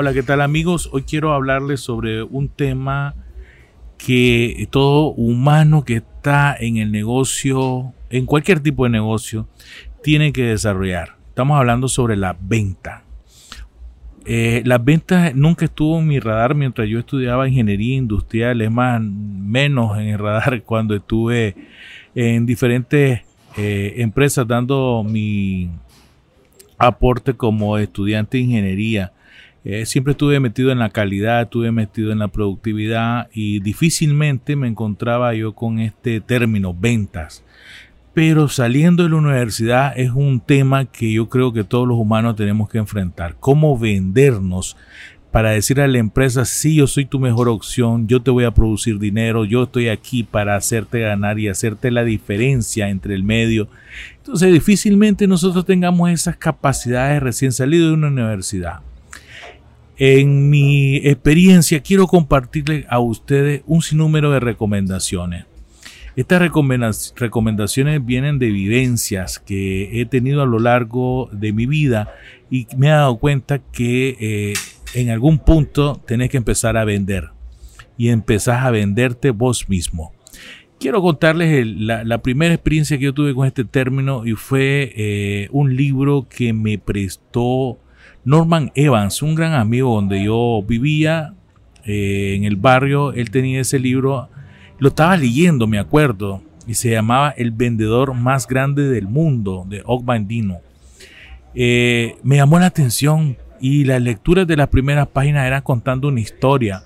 Hola, ¿qué tal amigos? Hoy quiero hablarles sobre un tema que todo humano que está en el negocio, en cualquier tipo de negocio, tiene que desarrollar. Estamos hablando sobre la venta. Eh, las ventas nunca estuvo en mi radar mientras yo estudiaba ingeniería industrial, es más, menos en el radar cuando estuve en diferentes eh, empresas dando mi aporte como estudiante de ingeniería. Eh, siempre estuve metido en la calidad, estuve metido en la productividad y difícilmente me encontraba yo con este término, ventas. Pero saliendo de la universidad es un tema que yo creo que todos los humanos tenemos que enfrentar. Cómo vendernos para decir a la empresa, sí, yo soy tu mejor opción, yo te voy a producir dinero, yo estoy aquí para hacerte ganar y hacerte la diferencia entre el medio. Entonces difícilmente nosotros tengamos esas capacidades recién salido de una universidad. En mi experiencia quiero compartirle a ustedes un sinnúmero de recomendaciones. Estas recomendaciones vienen de vivencias que he tenido a lo largo de mi vida y me he dado cuenta que eh, en algún punto tenés que empezar a vender y empezás a venderte vos mismo. Quiero contarles la, primera experiencia que yo tuve con este término y fue eh, un libro que me prestó Norman Evans, un gran amigo donde yo vivía eh, en el barrio, él tenía ese libro, lo estaba leyendo, me acuerdo, y se llamaba El vendedor más grande del mundo, de Og Bandino. Eh, me llamó la atención y las lecturas de las primeras páginas eran contando una historia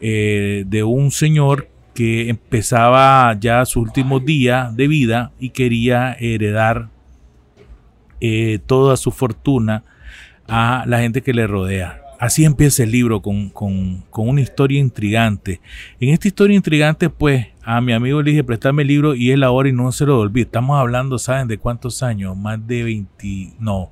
eh, de un señor que empezaba ya sus últimos días de vida y quería heredar toda su fortuna a la gente que le rodea. Así empieza el libro con, una historia intrigante. En esta historia intrigante, pues, a mi amigo le dije, préstame el libro y él ahora y no se lo olvide. Estamos hablando, ¿saben de cuántos años? Más de 20, no,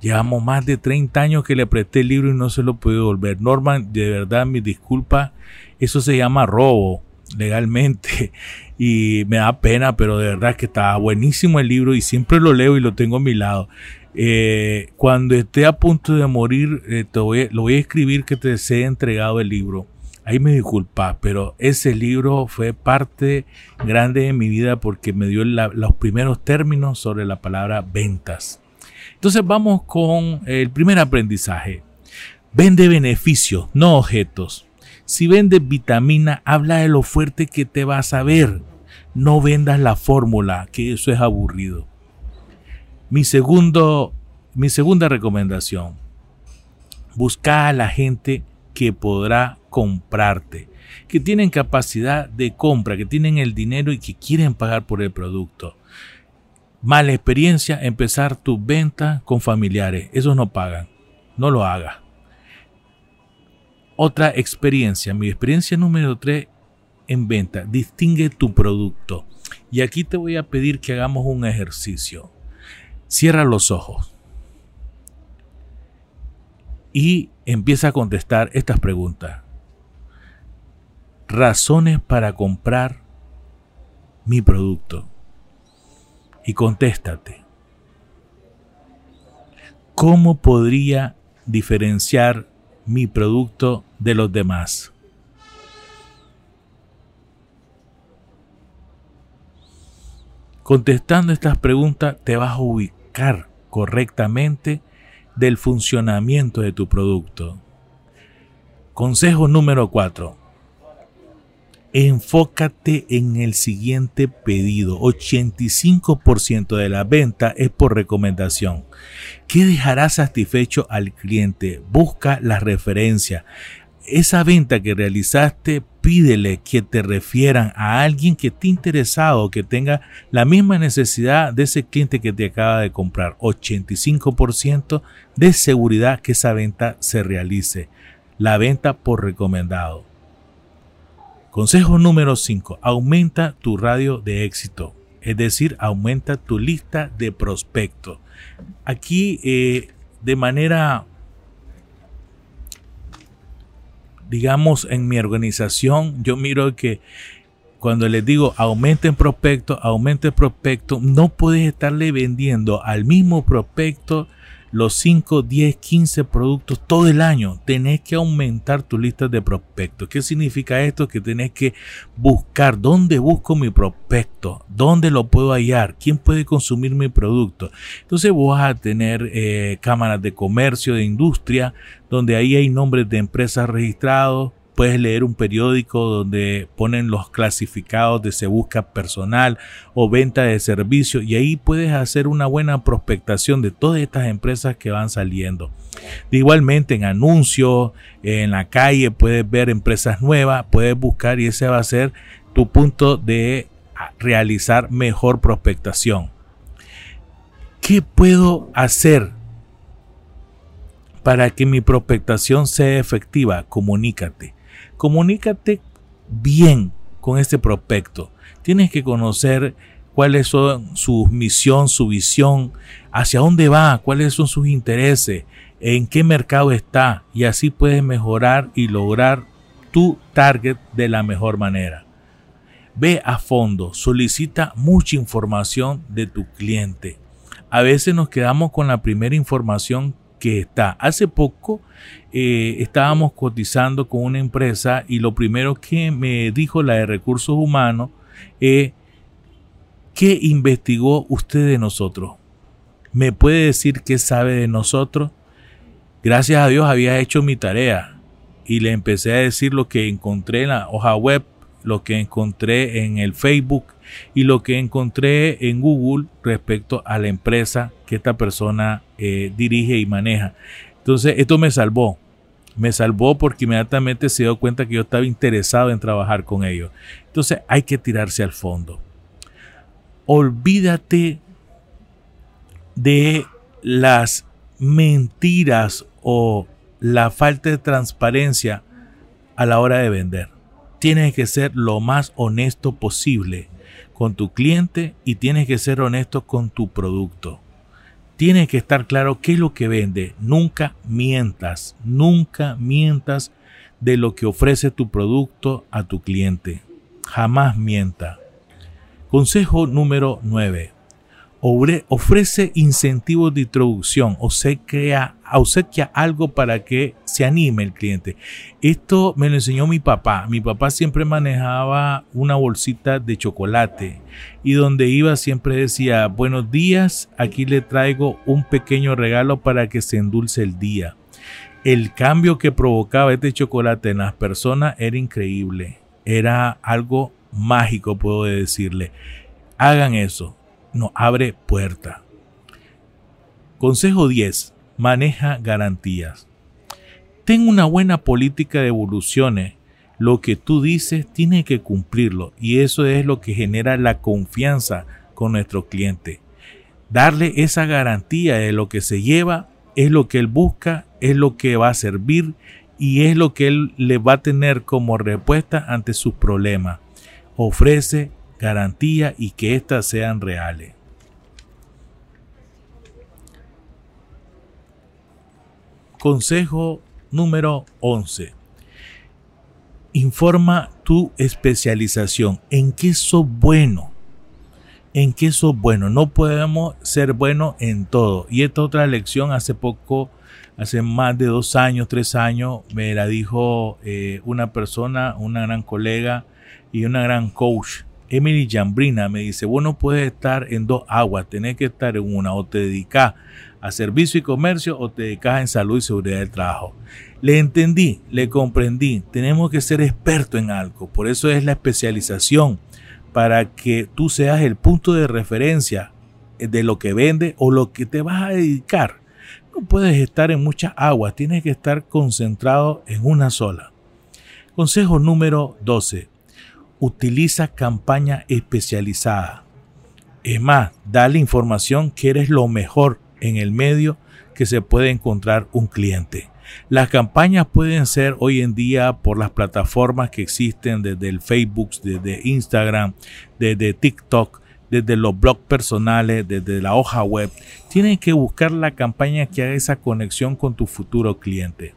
llevamos más de 30 años que le presté el libro y no se lo pude devolver. Norman, de verdad, mi disculpa, eso se llama robo legalmente y me da pena, pero de verdad que estaba buenísimo el libro y siempre lo leo y lo tengo a mi lado. Eh, cuando esté a punto de morir, eh, te lo voy a escribir que te sea entregado el libro. Ahí me disculpa, pero ese libro fue parte grande de mi vida porque me dio los primeros términos sobre la palabra ventas. Entonces vamos con el primer aprendizaje. Vende beneficios, no objetos. Si vendes vitamina, habla de lo fuerte que te vas a ver. No vendas la fórmula, que eso es aburrido. Mi, segundo, mi segunda recomendación, busca a la gente que podrá comprarte, que tienen capacidad de compra, que tienen el dinero y que quieren pagar por el producto. Mala experiencia, empezar tu venta con familiares. Esos no pagan. No lo hagas. Otra experiencia, mi experiencia número 3 en venta, distingue tu producto. Y aquí te voy a pedir que hagamos un ejercicio. Cierra los ojos y empieza a contestar estas preguntas. Razones para comprar mi producto. Y contéstate. ¿Cómo podría diferenciar mi producto de los demás? Contestando estas preguntas te vas a ubicar correctamente del funcionamiento de tu producto. Consejo número 4. Enfócate en el siguiente pedido. 85% de la venta es por recomendación. ¿Qué dejará satisfecho al cliente? Busca la referencia esa venta que realizaste, pídele que te refieran a alguien que esté interesado, que tenga la misma necesidad de ese cliente que te acaba de comprar. 85% de seguridad que esa venta se realice. La venta por recomendado. Consejo número 5. Aumenta tu radio de éxito. Es decir, aumenta tu lista de prospectos. Aquí, eh, de manera digamos, en mi organización, yo miro que cuando les digo aumenten prospecto, aumente prospecto, no puedes estarle vendiendo al mismo prospecto los 5, 10, 15 productos todo el año. Tenés que aumentar tu lista de prospectos. ¿Qué significa esto? Que tenés que buscar dónde busco mi prospecto, dónde lo puedo hallar, quién puede consumir mi producto. Entonces vos vas a tener eh, cámaras de comercio, de industria, donde ahí hay nombres de empresas registrados, puedes leer un periódico donde ponen los clasificados de se busca personal o venta de servicio y ahí puedes hacer una buena prospectación de todas estas empresas que van saliendo. igualmente en anuncios, en la calle puedes ver empresas nuevas, puedes buscar y ese va a ser tu punto de realizar mejor prospectación. ¿Qué puedo hacer para que mi prospectación sea efectiva? Comunícate comunícate bien con este prospecto. Tienes que conocer cuáles son su misión, su visión, hacia dónde va, cuáles son sus intereses, en qué mercado está y así puedes mejorar y lograr tu target de la mejor manera. Ve a fondo, solicita mucha información de tu cliente. A veces nos quedamos con la primera información que está. Hace poco eh, estábamos cotizando con una empresa y lo primero que me dijo la de recursos humanos es, ¿qué investigó usted de nosotros? ¿Me puede decir qué sabe de nosotros? Gracias a Dios había hecho mi tarea y le empecé a decir lo que encontré en la hoja web, lo que encontré en el Facebook y lo que encontré en Google respecto a la empresa que esta persona eh, dirige y maneja. Entonces, esto me salvó. Me salvó porque inmediatamente se dio cuenta que yo estaba interesado en trabajar con ellos. Entonces, hay que tirarse al fondo. Olvídate de las mentiras o la falta de transparencia a la hora de vender. Tienes que ser lo más honesto posible con tu cliente y tienes que ser honesto con tu producto. Tienes que estar claro qué es lo que vende. Nunca mientas, nunca mientas de lo que ofrece tu producto a tu cliente. Jamás mienta. Consejo número 9 ofrece incentivos de introducción, o se crea, obsequia algo para que se anime el cliente. Esto me lo enseñó mi papá. Mi papá siempre manejaba una bolsita de chocolate y donde iba siempre decía, buenos días, aquí le traigo un pequeño regalo para que se endulce el día. El cambio que provocaba este chocolate en las personas era increíble. Era algo mágico, puedo decirle. Hagan eso no abre puerta. Consejo 10. Maneja garantías. Ten una buena política de evoluciones. Lo que tú dices tiene que cumplirlo y eso es lo que genera la confianza con nuestro cliente. Darle esa garantía de lo que se lleva es lo que él busca, es lo que va a servir y es lo que él le va a tener como respuesta ante sus problemas. Ofrece garantía y que éstas sean reales. Consejo número 11. Informa tu especialización. ¿En qué sos bueno? ¿En qué sos bueno? No podemos ser buenos en todo. Y esta otra lección hace poco, hace más de dos años, tres años, me la dijo eh, una persona, una gran colega y una gran coach Emily Jambrina me dice, vos no puedes estar en dos aguas, tenés que estar en una, o te dedicas a servicio y comercio o te dedicas en salud y seguridad del trabajo. Le entendí, le comprendí, tenemos que ser expertos en algo, por eso es la especialización, para que tú seas el punto de referencia de lo que vende o lo que te vas a dedicar. No puedes estar en muchas aguas, tienes que estar concentrado en una sola. Consejo número 12 utiliza campaña especializada. Es más, dale información que eres lo mejor en el medio que se puede encontrar un cliente. Las campañas pueden ser hoy en día por las plataformas que existen desde el Facebook, desde Instagram, desde TikTok, desde los blogs personales, desde la hoja web. Tienes que buscar la campaña que haga esa conexión con tu futuro cliente.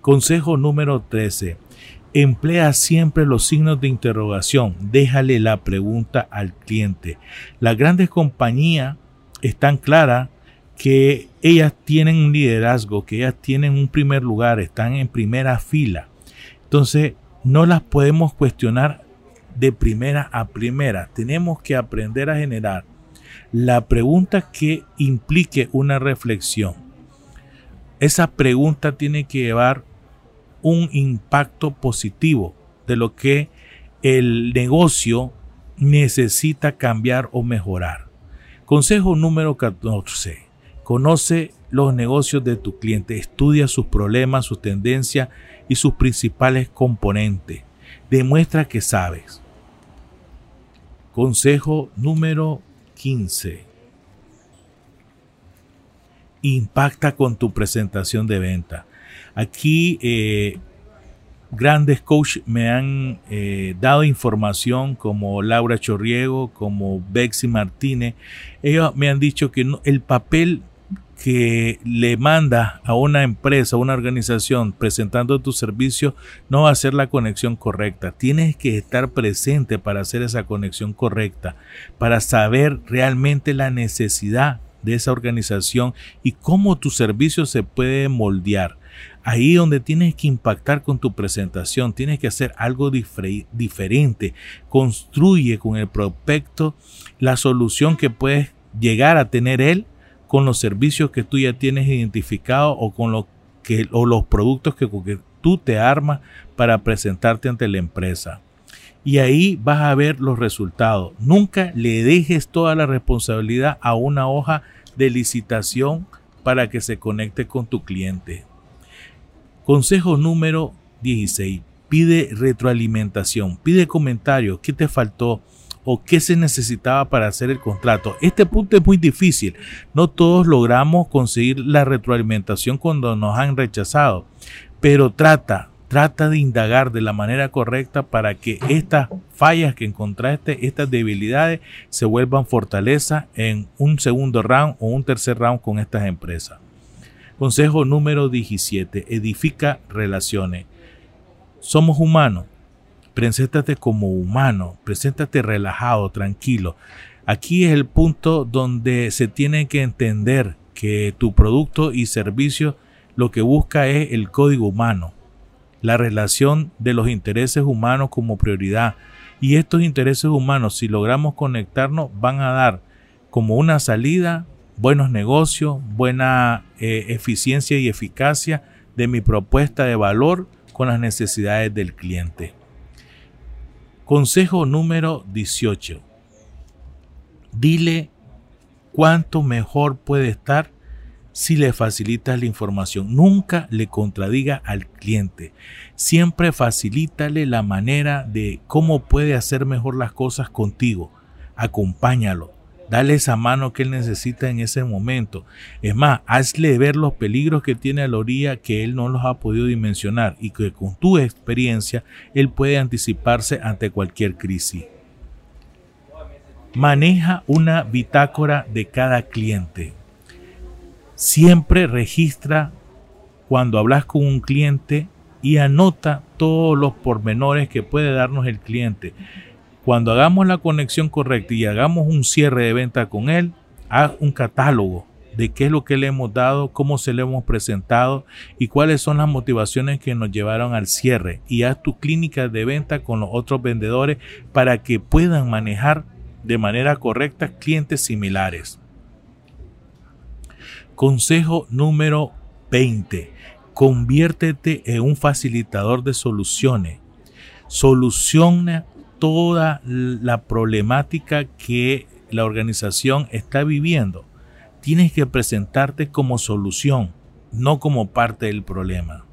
Consejo número 13. Emplea siempre los signos de interrogación. Déjale la pregunta al cliente. Las grandes compañías están claras que ellas tienen un liderazgo, que ellas tienen un primer lugar, están en primera fila. Entonces, no las podemos cuestionar de primera a primera. Tenemos que aprender a generar la pregunta que implique una reflexión. Esa pregunta tiene que llevar un impacto positivo de lo que el negocio necesita cambiar o mejorar. Consejo número 14. Conoce los negocios de tu cliente, estudia sus problemas, sus tendencias y sus principales componentes. Demuestra que sabes. Consejo número 15. Impacta con tu presentación de venta. Aquí eh, grandes coaches me han eh, dado información como Laura Chorriego, como Bexy Martínez. Ellos me han dicho que el papel que le manda a una empresa, a una organización presentando tu servicio, no va a ser la conexión correcta. Tienes que estar presente para hacer esa conexión correcta, para saber realmente la necesidad de esa organización y cómo tu servicio se puede moldear. Ahí donde tienes que impactar con tu presentación, tienes que hacer algo diferente. Construye con el prospecto la solución que puedes llegar a tener él con los servicios que tú ya tienes identificado o con o los productos que, que tú te armas para presentarte ante la empresa. Y ahí vas a ver los resultados. Nunca le dejes toda la responsabilidad a una hoja de licitación para que se conecte con tu cliente. Consejo número 16. Pide retroalimentación, pide comentarios, qué te faltó o qué se necesitaba para hacer el contrato. Este punto es muy difícil. No todos logramos conseguir la retroalimentación cuando nos han rechazado, pero trata, trata de indagar de la manera correcta para que estas fallas que encontraste, estas debilidades, se vuelvan fortaleza en un segundo round o un tercer round con estas empresas. Consejo número 17. Edifica relaciones. Somos humanos. Preséntate como humano. Preséntate relajado, tranquilo. Aquí es el punto donde se tiene que entender que tu producto y servicio lo que busca es el código humano, la relación de los intereses humanos como prioridad. Y estos intereses humanos, si logramos conectarnos, van a dar como una salida buenos negocios, buena eh, eficiencia y eficacia de mi propuesta de valor con las necesidades del cliente. Consejo número 18. Dile cuánto mejor puede estar si le facilitas la información. Nunca le contradiga al cliente. Siempre facilítale la manera de cómo puede hacer mejor las cosas contigo. Acompáñalo. Dale esa mano que él necesita en ese momento. Es más, hazle ver los peligros que tiene a la orilla que él no los ha podido dimensionar y que con tu experiencia él puede anticiparse ante cualquier crisis. Maneja una bitácora de cada cliente. Siempre registra cuando hablas con un cliente y anota todos los pormenores que puede darnos el cliente cuando hagamos la conexión correcta y hagamos un cierre de venta con él, haz un catálogo de qué es lo que le hemos dado, cómo se le hemos presentado y cuáles son las motivaciones que nos llevaron al cierre. Y haz tu clínica de venta con los otros vendedores para que puedan manejar de manera correcta clientes similares. Consejo número 20. Conviértete en un facilitador de soluciones. Soluciona toda la problemática que la organización está viviendo, tienes que presentarte como solución, no como parte del problema.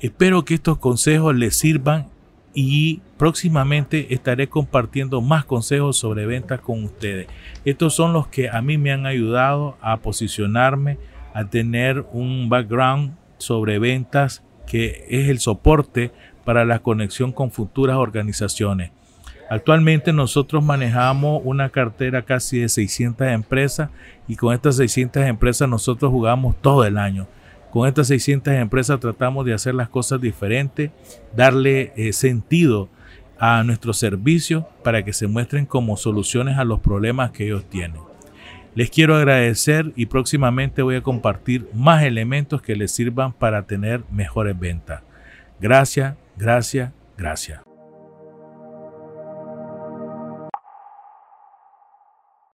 Espero que estos consejos les sirvan y próximamente estaré compartiendo más consejos sobre ventas con ustedes. Estos son los que a mí me han ayudado a posicionarme, a tener un background sobre ventas que es el soporte para la conexión con futuras organizaciones. Actualmente nosotros manejamos una cartera casi de 600 empresas y con estas 600 empresas nosotros jugamos todo el año. Con estas 600 empresas tratamos de hacer las cosas diferentes, darle eh, sentido a nuestros servicios para que se muestren como soluciones a los problemas que ellos tienen. Les quiero agradecer y próximamente voy a compartir más elementos que les sirvan para tener mejores ventas. Gracias, gracias, gracias.